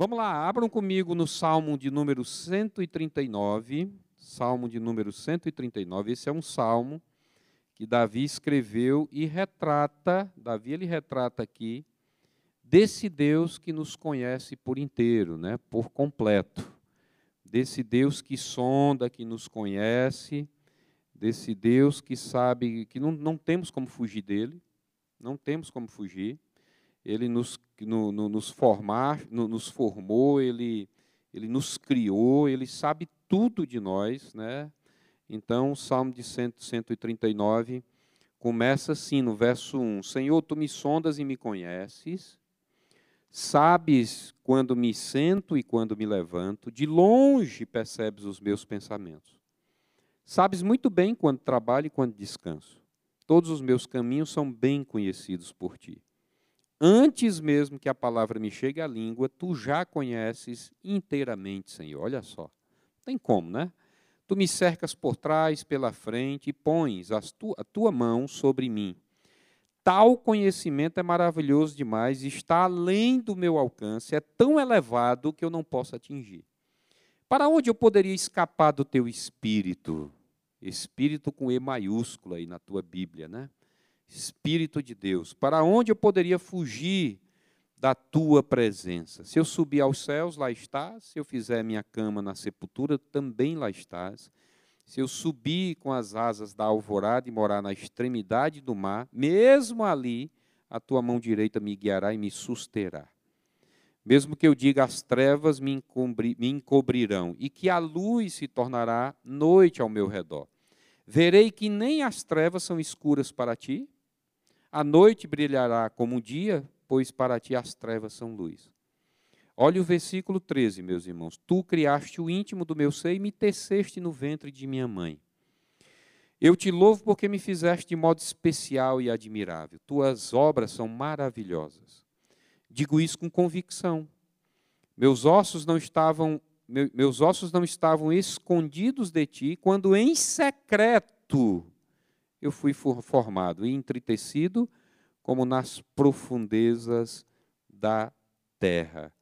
Vamos lá, abram comigo no Salmo de número 139. Salmo de número 139. Esse é um salmo que Davi escreveu e retrata, Davi ele retrata aqui desse Deus que nos conhece por inteiro, né, por completo. Desse Deus que sonda, que nos conhece, desse Deus que sabe que não, não temos como fugir dele, não temos como fugir. Ele nos, no, no, nos, formar, no, nos formou, ele, ele nos criou, ele sabe tudo de nós, né? Então, o Salmo de 139 começa assim, no verso 1: Senhor, tu me sondas e me conheces, sabes quando me sento e quando me levanto, de longe percebes os meus pensamentos. Sabes muito bem quando trabalho e quando descanso. Todos os meus caminhos são bem conhecidos por ti. Antes mesmo que a palavra me chegue à língua, tu já conheces inteiramente, Senhor. Olha só. Tem como, né? Tu me cercas por trás, pela frente, e pões tu, a tua mão sobre mim. Tal conhecimento é maravilhoso demais, está além do meu alcance, é tão elevado que eu não posso atingir. Para onde eu poderia escapar do teu espírito? Espírito com E maiúsculo aí na tua Bíblia, né? Espírito de Deus. Para onde eu poderia fugir da tua presença. Se eu subir aos céus, lá estás. Se eu fizer minha cama na sepultura, também lá estás. Se eu subir com as asas da alvorada e morar na extremidade do mar, mesmo ali, a tua mão direita me guiará e me susterá. Mesmo que eu diga as trevas me, encobri, me encobrirão e que a luz se tornará noite ao meu redor. Verei que nem as trevas são escuras para ti. A noite brilhará como o dia, pois para ti as trevas são luz. Olha o versículo 13, meus irmãos. Tu criaste o íntimo do meu ser e me teceste no ventre de minha mãe. Eu te louvo porque me fizeste de modo especial e admirável. Tuas obras são maravilhosas. Digo isso com convicção. Meus ossos não estavam meus ossos não estavam escondidos de ti quando em secreto eu fui formado e entretecido como nas profundezas da terra.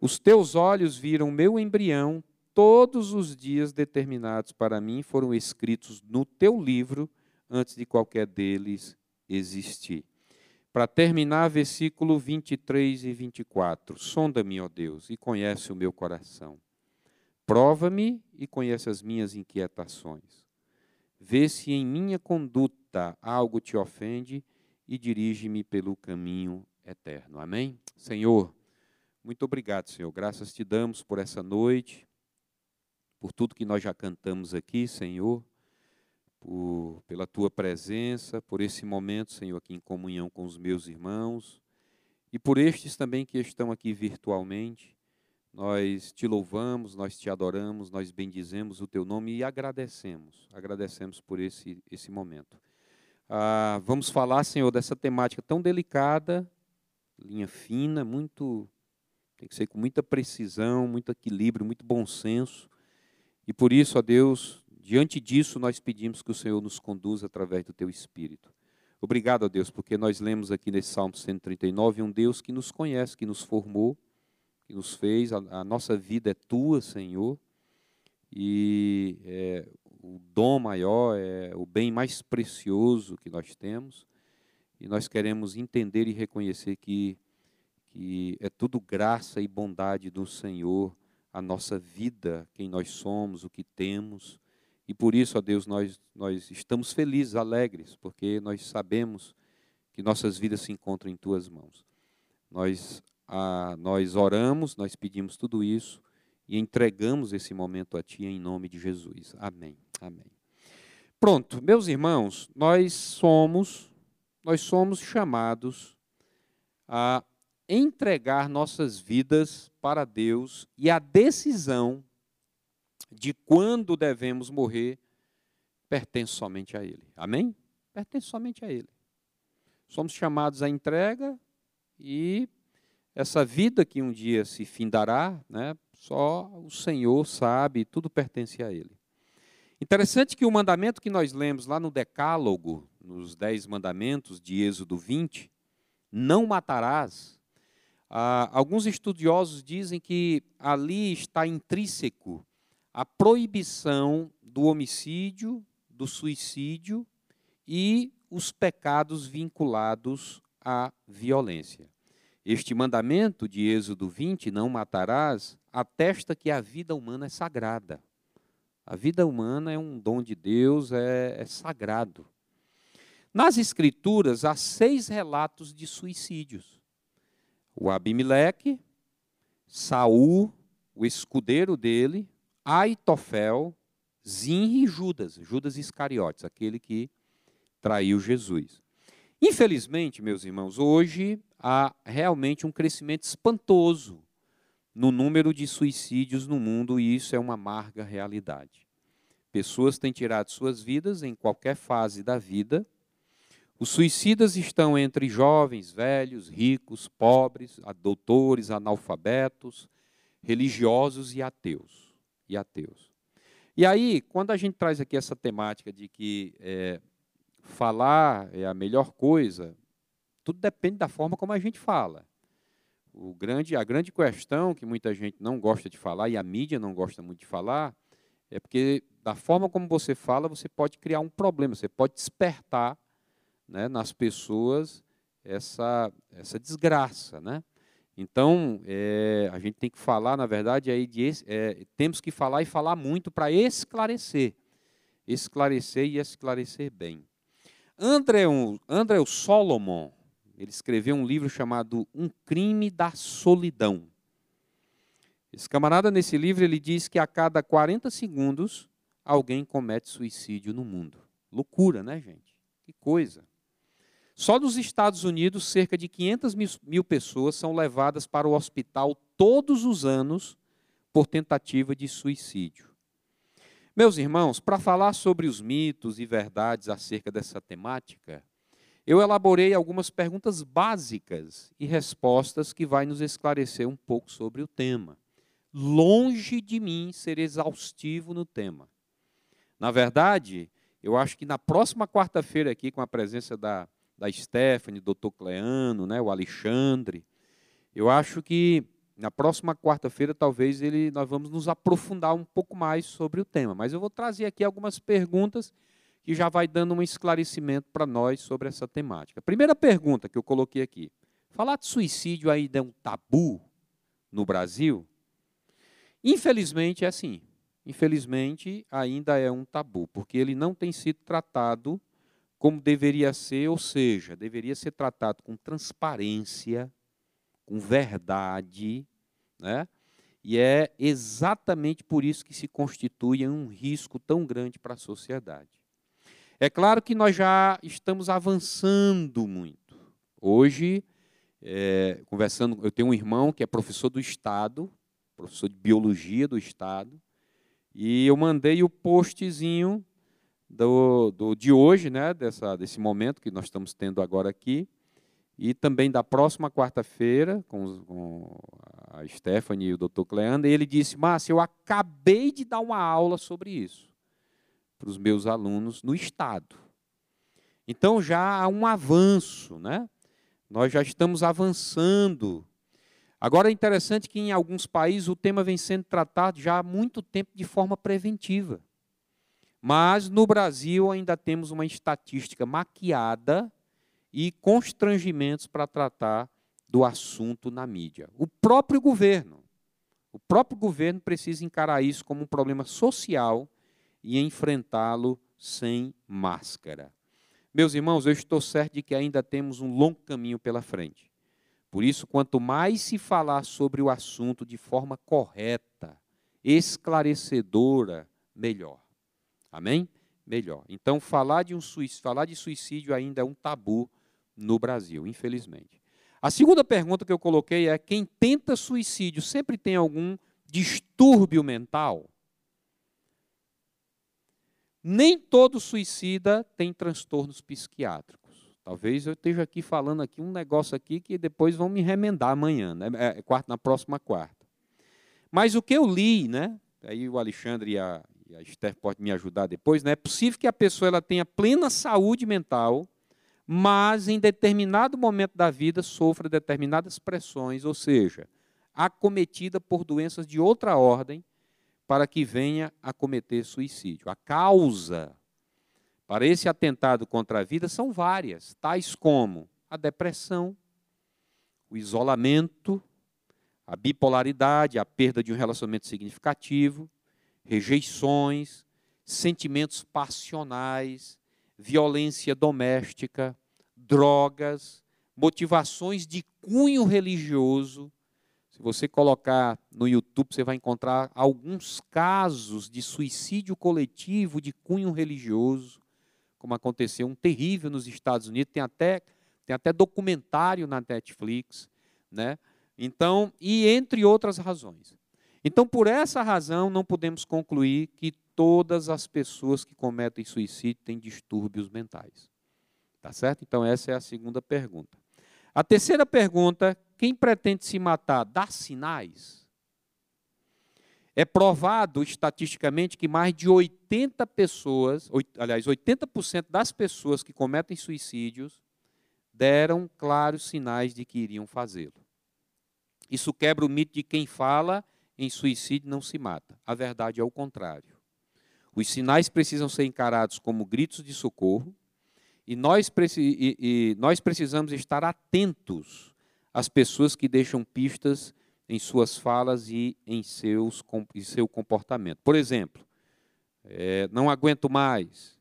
Os teus olhos viram meu embrião, todos os dias determinados para mim foram escritos no teu livro antes de qualquer deles existir. Para terminar, versículo 23 e 24. Sonda-me, ó Deus, e conhece o meu coração. Prova-me e conhece as minhas inquietações. Vê se em minha conduta algo te ofende e dirige-me pelo caminho eterno. Amém? Senhor, muito obrigado, Senhor. Graças te damos por essa noite, por tudo que nós já cantamos aqui, Senhor, por, pela tua presença, por esse momento, Senhor, aqui em comunhão com os meus irmãos e por estes também que estão aqui virtualmente. Nós te louvamos, nós te adoramos, nós bendizemos o teu nome e agradecemos, agradecemos por esse, esse momento. Ah, vamos falar, Senhor, dessa temática tão delicada, linha fina, muito tem que ser com muita precisão, muito equilíbrio, muito bom senso. E por isso, ó Deus, diante disso nós pedimos que o Senhor nos conduza através do teu espírito. Obrigado, ó Deus, porque nós lemos aqui nesse Salmo 139 um Deus que nos conhece, que nos formou, que nos fez, a, a nossa vida é tua, Senhor. E é, o dom maior, é o bem mais precioso que nós temos. E nós queremos entender e reconhecer que, que é tudo graça e bondade do Senhor, a nossa vida, quem nós somos, o que temos. E por isso, ó Deus, nós, nós estamos felizes, alegres, porque nós sabemos que nossas vidas se encontram em tuas mãos. Nós, nós oramos, nós pedimos tudo isso e entregamos esse momento a Ti em nome de Jesus. Amém. Amém. Pronto, meus irmãos, nós somos nós somos chamados a entregar nossas vidas para Deus e a decisão de quando devemos morrer pertence somente a Ele. Amém? Pertence somente a Ele. Somos chamados à entrega e essa vida que um dia se findará, né, só o Senhor sabe, tudo pertence a Ele. Interessante que o mandamento que nós lemos lá no Decálogo, nos Dez Mandamentos de Êxodo 20, não matarás, Ah, alguns estudiosos dizem que ali está intrínseco a proibição do homicídio, do suicídio e os pecados vinculados à violência. Este mandamento de Êxodo 20, não matarás, atesta que a vida humana é sagrada. A vida humana é um dom de Deus, é, é sagrado. Nas Escrituras, há seis relatos de suicídios. O Abimeleque, Saul, o escudeiro dele, Aitofel, Zinri e Judas, Judas Iscariotes, aquele que traiu Jesus. Infelizmente, meus irmãos, hoje há realmente um crescimento espantoso no número de suicídios no mundo e isso é uma amarga realidade. Pessoas têm tirado suas vidas em qualquer fase da vida. Os suicidas estão entre jovens, velhos, ricos, pobres, doutores, analfabetos, religiosos e ateus. E ateus. E aí, quando a gente traz aqui essa temática de que é, falar é a melhor coisa, tudo depende da forma como a gente fala. O grande, a grande questão que muita gente não gosta de falar, e a mídia não gosta muito de falar, é porque da forma como você fala, você pode criar um problema, você pode despertar né, nas pessoas essa, essa desgraça. Né? Então, é, a gente tem que falar, na verdade, aí de, é, temos que falar e falar muito para esclarecer. Esclarecer e esclarecer bem. André, André Solomon, ele escreveu um livro chamado Um Crime da Solidão. Esse camarada, nesse livro, ele diz que a cada 40 segundos alguém comete suicídio no mundo. Loucura, né, gente? Que coisa. Só nos Estados Unidos, cerca de 500 mil pessoas são levadas para o hospital todos os anos por tentativa de suicídio. Meus irmãos, para falar sobre os mitos e verdades acerca dessa temática, eu elaborei algumas perguntas básicas e respostas que vai nos esclarecer um pouco sobre o tema. Longe de mim ser exaustivo no tema. Na verdade, eu acho que na próxima quarta-feira aqui, com a presença da da Stephanie, doutor Cleano, né, o Alexandre. Eu acho que na próxima quarta-feira, talvez ele, nós vamos nos aprofundar um pouco mais sobre o tema. Mas eu vou trazer aqui algumas perguntas que já vai dando um esclarecimento para nós sobre essa temática. Primeira pergunta que eu coloquei aqui: falar de suicídio ainda é um tabu no Brasil? Infelizmente é assim. Infelizmente ainda é um tabu, porque ele não tem sido tratado como deveria ser, ou seja, deveria ser tratado com transparência, com verdade, né? E é exatamente por isso que se constitui um risco tão grande para a sociedade. É claro que nós já estamos avançando muito. Hoje, é, conversando, eu tenho um irmão que é professor do Estado, professor de biologia do Estado, e eu mandei o postzinho do, do, de hoje, né, dessa, desse momento que nós estamos tendo agora aqui, e também da próxima quarta-feira, com, com, a Stephanie e o Dr. E ele disse, Márcio, eu acabei de dar uma aula sobre isso para os meus alunos no Estado. Então já há um avanço, né? Nós já estamos avançando. Agora é interessante que em alguns países o tema vem sendo tratado já há muito tempo de forma preventiva. Mas no Brasil ainda temos uma estatística maquiada e constrangimentos para tratar do assunto na mídia. O próprio governo, o próprio governo precisa encarar isso como um problema social e enfrentá-lo sem máscara. Meus irmãos, eu estou certo de que ainda temos um longo caminho pela frente. Por isso, quanto mais se falar sobre o assunto de forma correta, esclarecedora, melhor. Amém? Melhor. Então, falar de, um suicídio, falar de suicídio ainda é um tabu no Brasil, infelizmente. A segunda pergunta que eu coloquei é: quem tenta suicídio sempre tem algum distúrbio mental? Nem todo suicida tem transtornos psiquiátricos. Talvez eu esteja aqui falando aqui um negócio aqui que depois vão me remendar amanhã, né? é, quarta, na próxima quarta. Mas o que eu li, né? Aí o Alexandre e a, e a Esther pode me ajudar depois, né? é possível que a pessoa ela tenha plena saúde mental, mas em determinado momento da vida sofra determinadas pressões, ou seja, acometida por doenças de outra ordem, para que venha a cometer suicídio. A causa para esse atentado contra a vida são várias, tais como a depressão, o isolamento, a bipolaridade, a perda de um relacionamento significativo, rejeições, sentimentos passionais, violência doméstica, drogas, motivações de cunho religioso. Se você colocar no YouTube, você vai encontrar alguns casos de suicídio coletivo de cunho religioso, como aconteceu um terrível nos Estados Unidos, tem até, tem até documentário na Netflix, né? Então, e entre outras razões. Então, por essa razão, não podemos concluir que todas as pessoas que cometem suicídio têm distúrbios mentais. Tá certo? Então, essa é a segunda pergunta. A terceira pergunta: quem pretende se matar dá sinais? É provado estatisticamente que mais de 80 pessoas, aliás, 80% das pessoas que cometem suicídios deram claros sinais de que iriam fazê-lo. Isso quebra o mito de quem fala em suicídio não se mata. A verdade é o contrário. Os sinais precisam ser encarados como gritos de socorro e nós, precisamos estar atentos às pessoas que deixam pistas em suas falas e em, seus, em seu comportamento. Por exemplo, é, não aguento mais,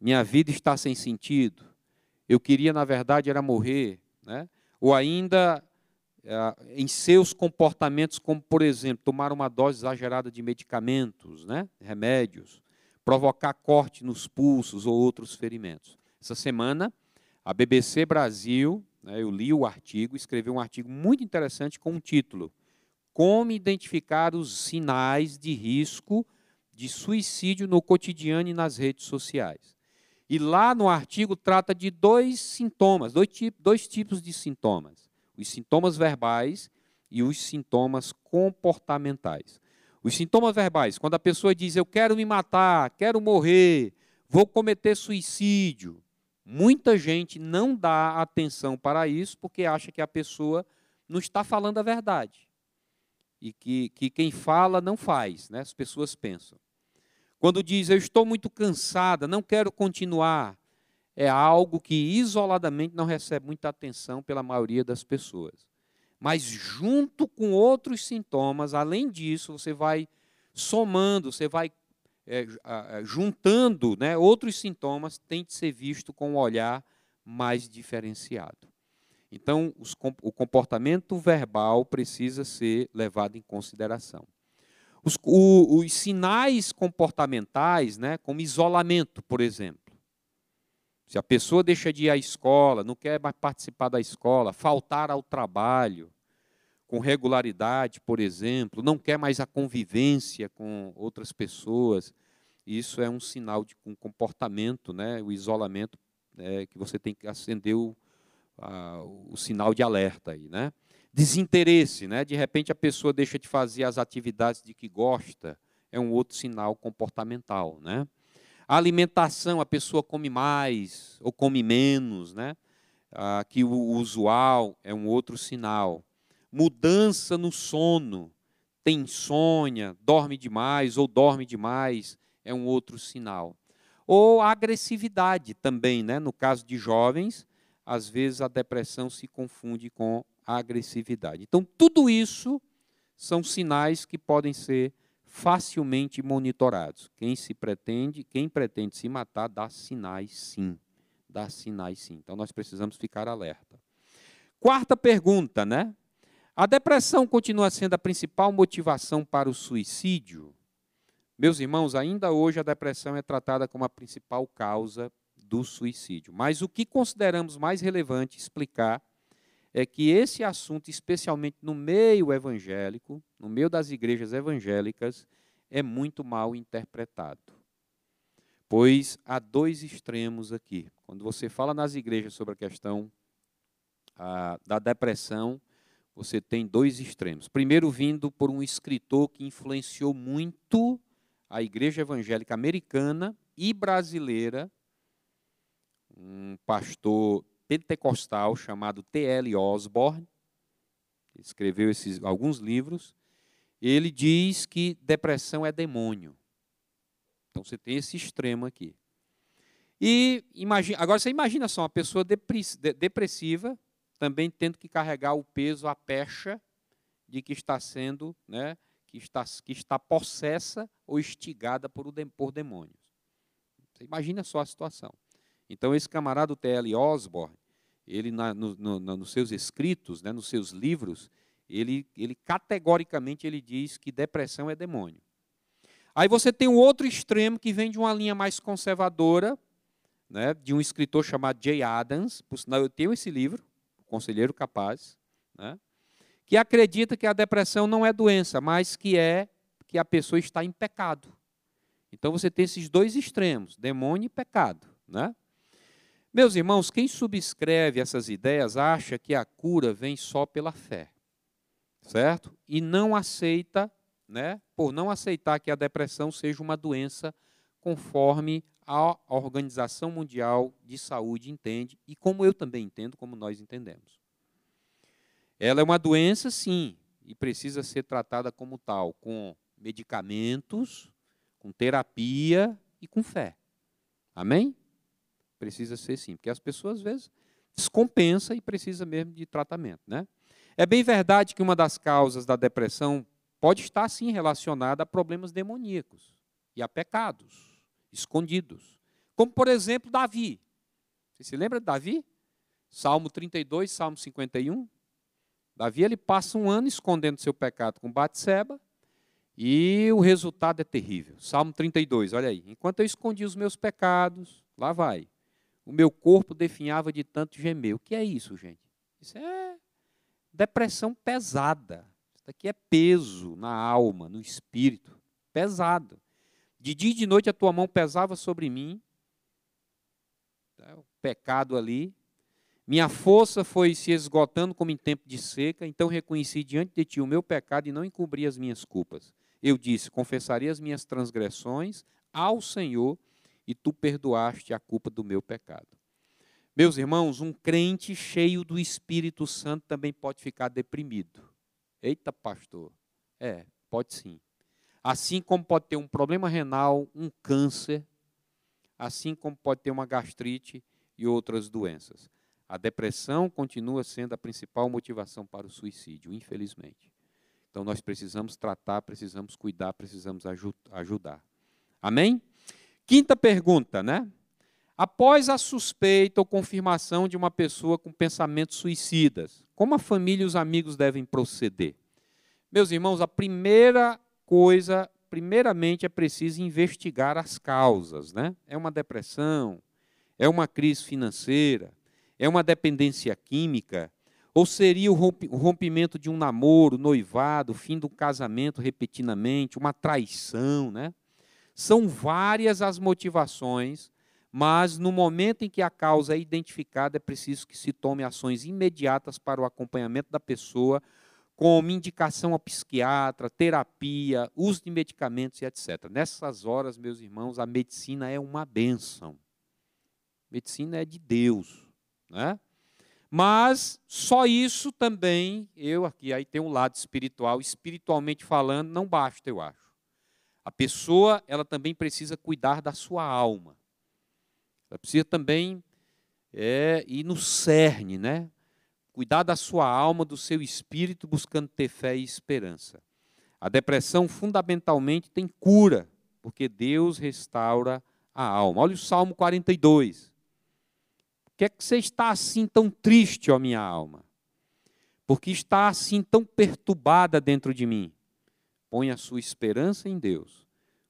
minha vida está sem sentido, eu queria, na verdade, era morrer, né? ou ainda é, em seus comportamentos, como, por exemplo, tomar uma dose exagerada de medicamentos, né, remédios, provocar corte nos pulsos ou outros ferimentos. Essa semana, a BBC Brasil, eu li o artigo, escreveu um artigo muito interessante com o um título Como identificar os sinais de risco de suicídio no cotidiano e nas redes sociais. E lá no artigo trata de dois sintomas, dois, dois tipos de sintomas os sintomas verbais e os sintomas comportamentais. Os sintomas verbais, quando a pessoa diz eu quero me matar, quero morrer, vou cometer suicídio, muita gente não dá atenção para isso porque acha que a pessoa não está falando a verdade. E que, que quem fala não faz, né? as pessoas pensam. Quando diz eu estou muito cansada, não quero continuar, é algo que isoladamente não recebe muita atenção pela maioria das pessoas. Mas junto com outros sintomas, além disso, você vai somando, você vai é, juntando né, outros sintomas, tem de ser visto com um olhar mais diferenciado. Então, os, o comportamento verbal precisa ser levado em consideração. Os, o, os sinais comportamentais, né, como isolamento, por exemplo, se a pessoa deixa de ir à escola, não quer mais participar da escola, faltar ao trabalho com regularidade, por exemplo, não quer mais a convivência com outras pessoas, isso é um sinal de um comportamento, né, o isolamento, é, que você tem que acender o, a, o sinal de alerta aí, né? Desinteresse, né? De repente a pessoa deixa de fazer as atividades de que gosta, é um outro sinal comportamental, né? A alimentação, a pessoa come mais ou come menos, né? Ah, que o usual é um outro sinal. Mudança no sono, tem insônia, dorme demais ou dorme demais, é um outro sinal. Ou agressividade também, né? No caso de jovens, às vezes a depressão se confunde com a agressividade. Então, tudo isso são sinais que podem ser facilmente monitorados. Quem se pretende, quem pretende se matar dá sinais sim. Dá sinais sim. Então nós precisamos ficar alerta. Quarta pergunta, né? A depressão continua sendo a principal motivação para o suicídio? Meus irmãos, ainda hoje a depressão é tratada como a principal causa do suicídio. Mas o que consideramos mais relevante explicar é que esse assunto, especialmente no meio evangélico, no meio das igrejas evangélicas, é muito mal interpretado. Pois há dois extremos aqui. Quando você fala nas igrejas sobre a questão a, da depressão, você tem dois extremos. Primeiro, vindo por um escritor que influenciou muito a igreja evangélica americana e brasileira, um pastor pentecostal chamado T.L. Osborne, escreveu esses, alguns livros, ele diz que depressão é demônio. Então você tem esse extremo aqui. E agora você imagina só uma pessoa depressiva também tendo que carregar o peso, a pecha de que está sendo, né, que está, que está possessa ou instigada por, por demônios. Você imagina só a situação. Então esse camarada T.L. Osborne, ele na, no, no, nos seus escritos, né, nos seus livros, ele, ele categoricamente ele diz que depressão é demônio. Aí você tem o outro extremo que vem de uma linha mais conservadora, né, de um escritor chamado Jay Adams, por sinal eu tenho esse livro, O Conselheiro Capaz, né, que acredita que a depressão não é doença, mas que é que a pessoa está em pecado. Então você tem esses dois extremos, demônio e pecado. Né? Meus irmãos, quem subscreve essas ideias acha que a cura vem só pela fé, certo? E não aceita, né, por não aceitar que a depressão seja uma doença conforme a Organização Mundial de Saúde entende e como eu também entendo, como nós entendemos. Ela é uma doença, sim, e precisa ser tratada como tal, com medicamentos, com terapia e com fé. Amém? Precisa ser sim, porque as pessoas às vezes descompensa e precisa mesmo de tratamento, né? É bem verdade que uma das causas da depressão pode estar sim relacionada a problemas demoníacos e a pecados escondidos. Como por exemplo Davi. Você se lembra de Davi? Salmo 32, Salmo 51. Davi ele passa um ano escondendo seu pecado com Batseba e o resultado é terrível. Salmo 32, olha aí. Enquanto eu escondi os meus pecados, lá vai. O meu corpo definhava de tanto gemer. O que é isso, gente? Isso é depressão pesada. Isso aqui é peso na alma, no espírito. Pesado. De dia e de noite a tua mão pesava sobre mim. Tá, o pecado ali. Minha força foi se esgotando como em tempo de seca, então reconheci diante de ti o meu pecado e não encobri as minhas culpas. Eu disse: confessarei as minhas transgressões ao Senhor e tu perdoaste a culpa do meu pecado. Meus irmãos, um crente cheio do Espírito Santo também pode ficar deprimido. Eita, pastor. É, pode sim. Assim como pode ter um problema renal, um câncer, assim como pode ter uma gastrite e outras doenças. A depressão continua sendo a principal motivação para o suicídio, infelizmente. Então nós precisamos tratar, precisamos cuidar, precisamos ajudar. Amém? Quinta pergunta, né? Após a suspeita ou confirmação de uma pessoa com pensamentos suicidas, como a família e os amigos devem proceder? Meus irmãos, a primeira coisa, primeiramente, é preciso investigar as causas, né? É uma depressão, é uma crise financeira, é uma dependência química, ou seria o rompimento de um namoro, noivado, fim do casamento repentinamente, uma traição, né? São várias as motivações, mas no momento em que a causa é identificada, é preciso que se tome ações imediatas para o acompanhamento da pessoa, como indicação ao psiquiatra, terapia, uso de medicamentos e etc. Nessas horas, meus irmãos, a medicina é uma bênção. Medicina é de Deus, né? Mas só isso também, eu aqui aí tem um lado espiritual, espiritualmente falando, não basta, eu acho. A pessoa, ela também precisa cuidar da sua alma. Ela precisa também é, ir no cerne, né? Cuidar da sua alma, do seu espírito, buscando ter fé e esperança. A depressão fundamentalmente tem cura, porque Deus restaura a alma. Olha o Salmo 42. Por que é que você está assim tão triste, ó minha alma? Porque está assim tão perturbada dentro de mim? Põe a sua esperança em Deus,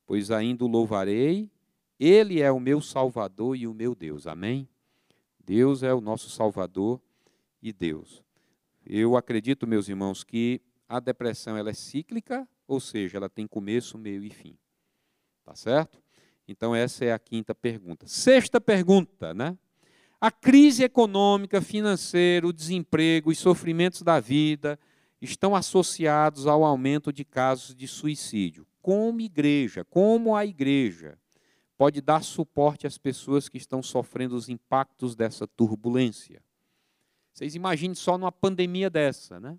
pois ainda o louvarei, Ele é o meu Salvador e o meu Deus. Amém? Deus é o nosso Salvador e Deus. Eu acredito, meus irmãos, que a depressão ela é cíclica, ou seja, ela tem começo, meio e fim. Tá certo? Então essa é a quinta pergunta. Sexta pergunta, né? A crise econômica, financeira, o desemprego, os sofrimentos da vida, estão associados ao aumento de casos de suicídio. Como igreja, como a igreja pode dar suporte às pessoas que estão sofrendo os impactos dessa turbulência. Vocês imaginem só numa pandemia dessa, né?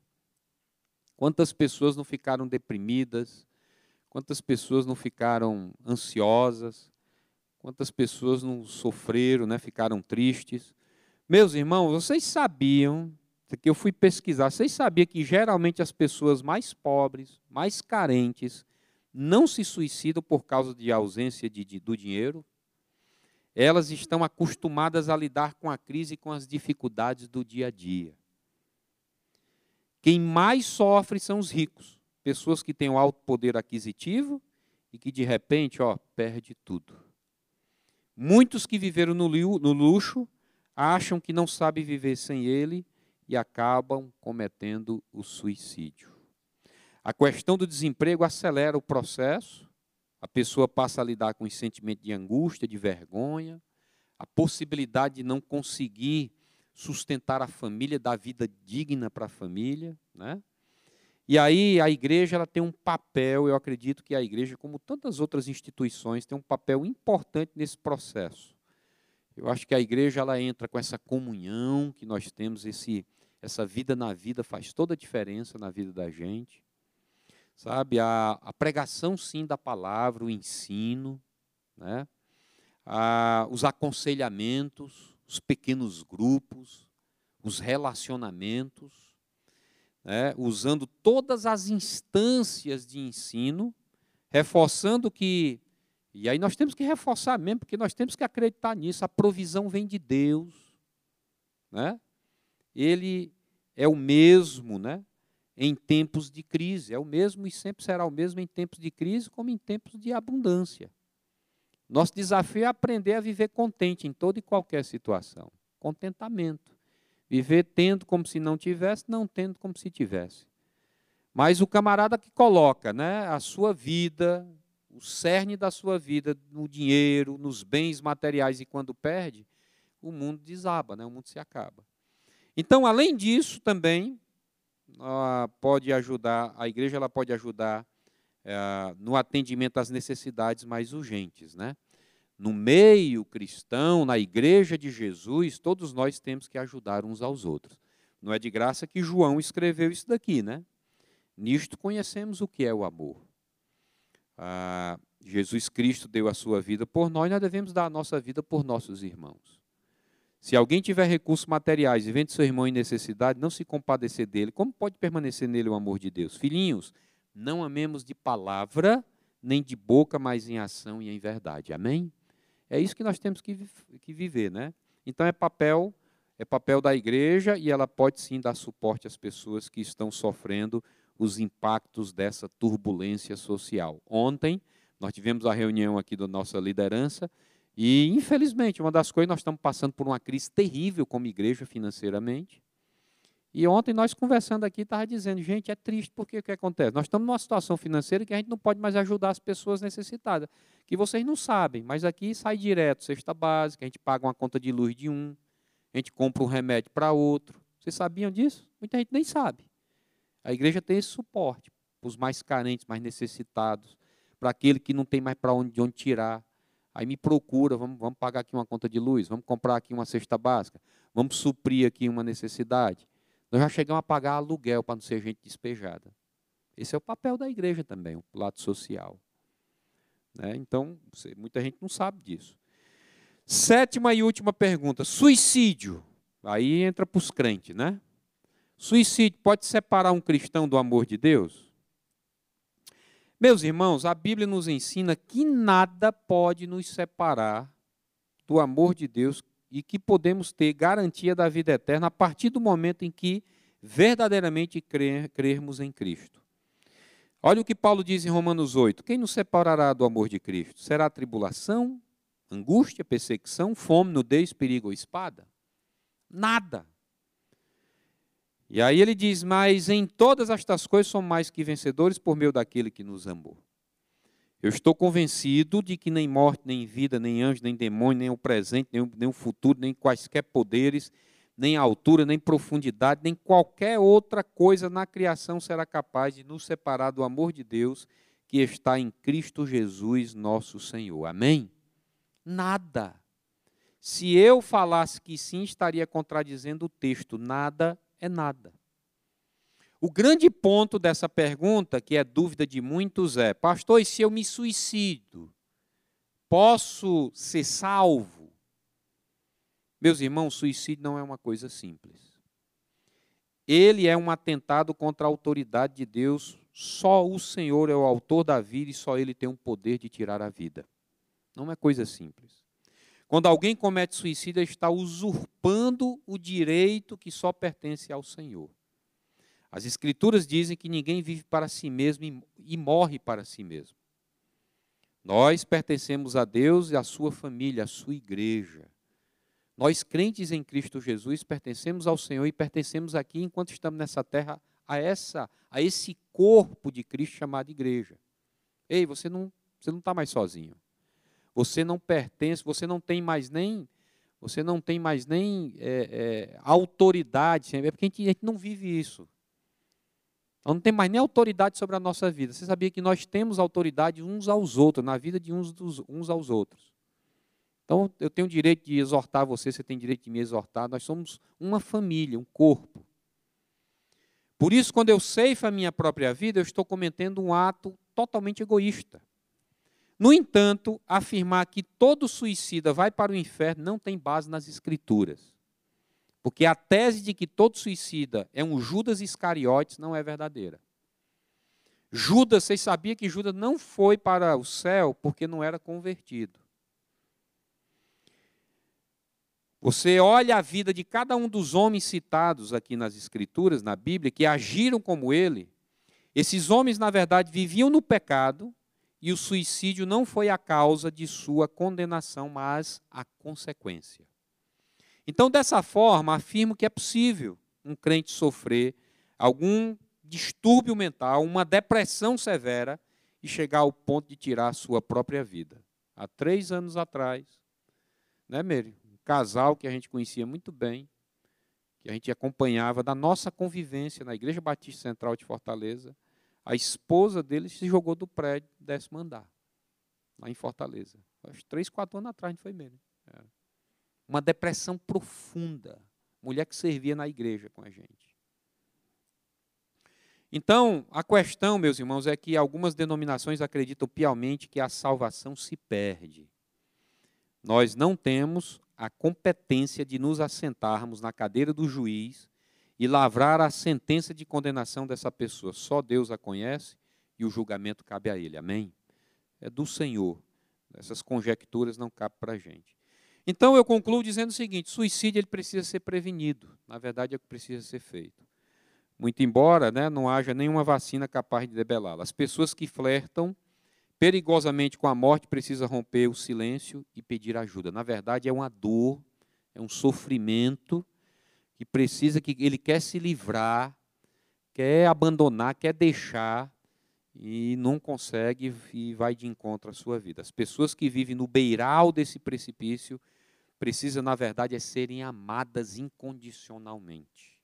Quantas pessoas não ficaram deprimidas, quantas pessoas não ficaram ansiosas, quantas pessoas não sofreram, né? ficaram tristes. Meus irmãos, vocês sabiam, que eu fui pesquisar, vocês sabiam que geralmente as pessoas mais pobres, mais carentes, não se suicidam por causa de ausência de, de, do dinheiro? Elas estão acostumadas a lidar com a crise e com as dificuldades do dia a dia. Quem mais sofre são os ricos, pessoas que têm um alto poder aquisitivo e que de repente, ó, perde tudo. Muitos que viveram no luxo acham que não sabem viver sem ele e acabam cometendo o suicídio. A questão do desemprego acelera o processo, a pessoa passa a lidar com o sentimento de angústia, de vergonha, a possibilidade de não conseguir sustentar a família, dar vida digna para a família, né? E aí a igreja ela tem um papel, eu acredito que a igreja, como tantas outras instituições, tem um papel importante nesse processo. Eu acho que a igreja ela entra com essa comunhão que nós temos, esse, essa vida na vida faz toda a diferença na vida da gente. Sabe, a, a pregação sim da palavra, o ensino, né? a, os aconselhamentos, os pequenos grupos, os relacionamentos, né? usando todas as instâncias de ensino, reforçando que e aí nós temos que reforçar mesmo, porque nós temos que acreditar nisso. A provisão vem de Deus. Né? Ele é o mesmo né? Em tempos de crise. É o mesmo e sempre será o mesmo em tempos de crise, como em tempos de abundância. Nosso desafio é aprender a viver contente em toda e qualquer situação. Contentamento. Viver tendo como se não tivesse, não tendo como se tivesse. Mas o camarada que coloca né, a sua vida, o cerne da sua vida no dinheiro, nos bens materiais e quando perde, o mundo desaba, né? o mundo se acaba. Então, além disso, também pode ajudar, a igreja ela pode ajudar é, no atendimento às necessidades mais urgentes. Né? No meio cristão, na igreja de Jesus, todos nós temos que ajudar uns aos outros. Não é de graça que João escreveu isso daqui, né? Nisto conhecemos o que é o amor ah, Jesus Cristo deu a sua vida por nós, nós devemos dar a nossa vida por nossos irmãos. Se alguém tiver recursos materiais e vende seu irmão em necessidade, não se compadecer dele, como pode permanecer nele o amor de Deus? Filhinhos, não amemos de palavra, nem de boca, mas em ação e em verdade. Amém? É isso que nós temos que, que viver, né? Então é papel, é papel da igreja e ela pode sim dar suporte às pessoas que estão sofrendo os impactos dessa turbulência social. Ontem, nós tivemos a reunião aqui da nossa liderança e, infelizmente, uma das coisas, nós estamos passando por uma crise terrível como igreja financeiramente. E ontem nós conversando aqui, estava dizendo, gente, é triste porque o que acontece? Nós estamos numa situação financeira que a gente não pode mais ajudar as pessoas necessitadas. Que vocês não sabem, mas aqui sai direto cesta básica, a gente paga uma conta de luz de um, a gente compra um remédio para outro. Vocês sabiam disso? Muita gente nem sabe. A igreja tem esse suporte para os mais carentes, mais necessitados, para aquele que não tem mais para onde, de onde tirar. Aí me procura, vamos, vamos pagar aqui uma conta de luz, vamos comprar aqui uma cesta básica, vamos suprir aqui uma necessidade. Nós já chegamos a pagar aluguel para não ser gente despejada. Esse é o papel da igreja também, o lado social. Né? Então, muita gente não sabe disso. Sétima e última pergunta: suicídio. Aí entra para os crentes, né? Suicídio pode separar um cristão do amor de Deus? Meus irmãos, a Bíblia nos ensina que nada pode nos separar do amor de Deus e que podemos ter garantia da vida eterna a partir do momento em que verdadeiramente crer, crermos em Cristo. Olha o que Paulo diz em Romanos 8: Quem nos separará do amor de Cristo? Será tribulação, angústia, perseguição, fome, nudez, perigo ou espada? Nada. E aí ele diz: Mas em todas estas coisas somos mais que vencedores por meio daquele que nos amou. Eu estou convencido de que nem morte, nem vida, nem anjo, nem demônio, nem o presente, nem o, nem o futuro, nem quaisquer poderes, nem altura, nem profundidade, nem qualquer outra coisa na criação será capaz de nos separar do amor de Deus que está em Cristo Jesus, nosso Senhor. Amém? Nada. Se eu falasse que sim, estaria contradizendo o texto. Nada é nada. O grande ponto dessa pergunta, que é dúvida de muitos, é: Pastor, e se eu me suicido, posso ser salvo? Meus irmãos, suicídio não é uma coisa simples. Ele é um atentado contra a autoridade de Deus. Só o Senhor é o autor da vida e só Ele tem o poder de tirar a vida. Não é coisa simples. Quando alguém comete suicídio, está usurpando o direito que só pertence ao Senhor. As Escrituras dizem que ninguém vive para si mesmo e morre para si mesmo. Nós pertencemos a Deus e à sua família, à sua igreja. Nós, crentes em Cristo Jesus, pertencemos ao Senhor e pertencemos aqui, enquanto estamos nessa terra, a, essa, a esse corpo de Cristo chamado igreja. Ei, você não você não está mais sozinho. Você não pertence, você não tem mais nem, você não tem mais nem é, é, autoridade, é porque a gente, a gente não vive isso. Nós não tem mais nem autoridade sobre a nossa vida. Você sabia que nós temos autoridade uns aos outros, na vida de uns, dos, uns aos outros. Então, eu tenho o direito de exortar você, você tem direito de me exortar. Nós somos uma família, um corpo. Por isso, quando eu ceifo a minha própria vida, eu estou cometendo um ato totalmente egoísta. No entanto, afirmar que todo suicida vai para o inferno não tem base nas Escrituras. Porque a tese de que todo suicida é um Judas Iscariotes não é verdadeira. Judas, vocês sabiam que Judas não foi para o céu porque não era convertido. Você olha a vida de cada um dos homens citados aqui nas Escrituras, na Bíblia, que agiram como ele. Esses homens, na verdade, viviam no pecado, e o suicídio não foi a causa de sua condenação, mas a consequência. Então, dessa forma, afirmo que é possível um crente sofrer algum distúrbio mental, uma depressão severa e chegar ao ponto de tirar a sua própria vida. Há três anos atrás, né, Mary? Um casal que a gente conhecia muito bem, que a gente acompanhava da nossa convivência na Igreja Batista Central de Fortaleza, a esposa dele se jogou do prédio, décimo andar, lá em Fortaleza. Acho três, quatro anos atrás, não foi mesmo. Uma depressão profunda. Mulher que servia na igreja com a gente. Então, a questão, meus irmãos, é que algumas denominações acreditam piamente que a salvação se perde. Nós não temos a competência de nos assentarmos na cadeira do juiz e lavrar a sentença de condenação dessa pessoa. Só Deus a conhece e o julgamento cabe a Ele. Amém? É do Senhor. Essas conjecturas não cabem para a gente. Então eu concluo dizendo o seguinte: suicídio ele precisa ser prevenido. Na verdade, é o que precisa ser feito. Muito embora né, não haja nenhuma vacina capaz de debelá-lo. As pessoas que flertam perigosamente com a morte precisam romper o silêncio e pedir ajuda. Na verdade, é uma dor, é um sofrimento que precisa, que ele quer se livrar, quer abandonar, quer deixar e não consegue e vai de encontro à sua vida. As pessoas que vivem no beiral desse precipício precisam, na verdade, é serem amadas incondicionalmente,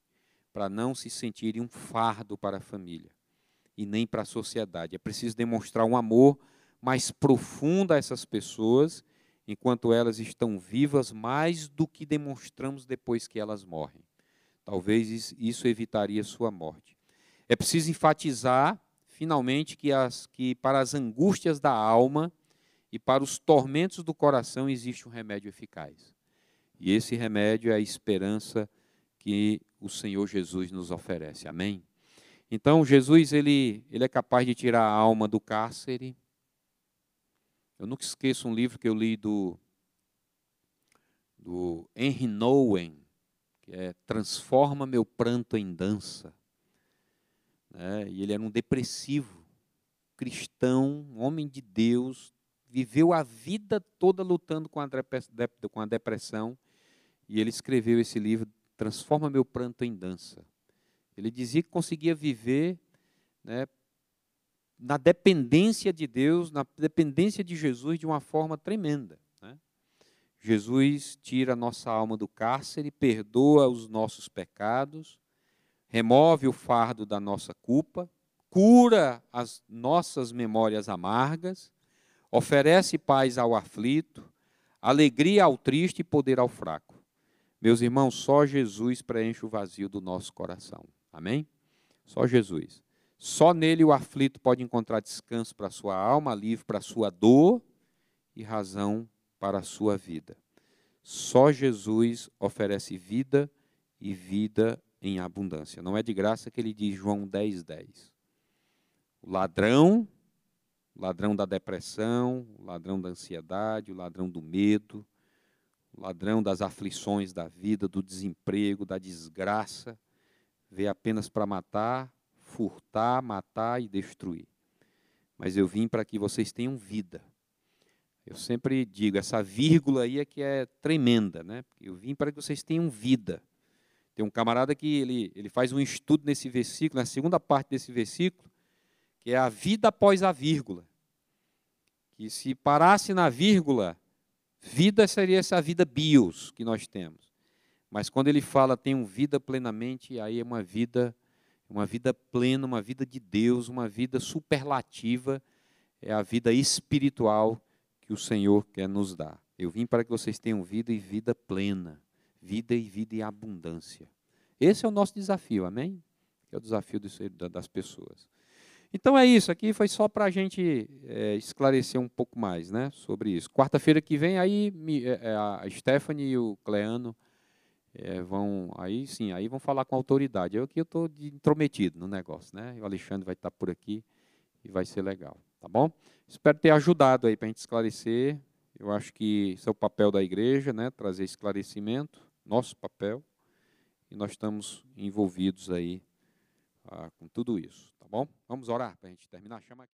para não se sentirem um fardo para a família e nem para a sociedade. É preciso demonstrar um amor mais profundo a essas pessoas enquanto elas estão vivas, mais do que demonstramos depois que elas morrem. Talvez isso evitaria sua morte. É preciso enfatizar, finalmente, que, as, que para as angústias da alma e para os tormentos do coração existe um remédio eficaz. E esse remédio é a esperança que o Senhor Jesus nos oferece. Amém? Então, Jesus ele, ele é capaz de tirar a alma do cárcere. Eu nunca esqueço um livro que eu li do, do Henry Nouwen, que é Transforma meu pranto em dança. Né? E ele era um depressivo, cristão, homem de Deus, viveu a vida toda lutando com a depressão, e ele escreveu esse livro, Transforma meu pranto em dança. Ele dizia que conseguia viver né, na dependência de Deus, na dependência de Jesus de uma forma tremenda. Jesus tira a nossa alma do cárcere, perdoa os nossos pecados, remove o fardo da nossa culpa, cura as nossas memórias amargas, oferece paz ao aflito, alegria ao triste e poder ao fraco. Meus irmãos, só Jesus preenche o vazio do nosso coração. Amém? Só Jesus. Só nele o aflito pode encontrar descanso para a sua alma, alívio para a sua dor e razão para a sua vida. Só Jesus oferece vida e vida em abundância. Não é de graça que ele diz João 10, 10. O ladrão, o ladrão da depressão, o ladrão da ansiedade, o ladrão do medo, o ladrão das aflições da vida, do desemprego, da desgraça, veio apenas para matar, furtar, matar e destruir. Mas eu vim para que vocês tenham vida. Eu sempre digo, essa vírgula aí é que é tremenda, né? Eu vim para que vocês tenham vida. Tem um camarada que ele, ele faz um estudo nesse versículo, na segunda parte desse versículo, que é a vida após a vírgula. Que se parasse na vírgula, vida seria essa vida bios que nós temos. Mas quando ele fala tenham vida plenamente, aí é uma vida uma vida plena, uma vida de Deus, uma vida superlativa, é a vida espiritual que o Senhor quer nos dar. Eu vim para que vocês tenham vida e vida plena, vida e vida em abundância. Esse é o nosso desafio, amém? É o desafio das pessoas. Então é isso, aqui foi só para a gente é, esclarecer um pouco mais né, sobre isso. Quarta-feira que vem, aí é, é, a Stephanie e o Cleano é, vão, aí sim, aí vão falar com autoridade. Eu aqui estou intrometido no negócio, né? E o Alexandre vai estar por aqui e vai ser legal, tá bom? Espero ter ajudado aí para a gente esclarecer. Eu acho que esse é o papel da igreja, né? Trazer esclarecimento, nosso papel, e nós estamos envolvidos aí ah, com tudo isso, tá bom? Vamos orar para a gente terminar. Chama aqui.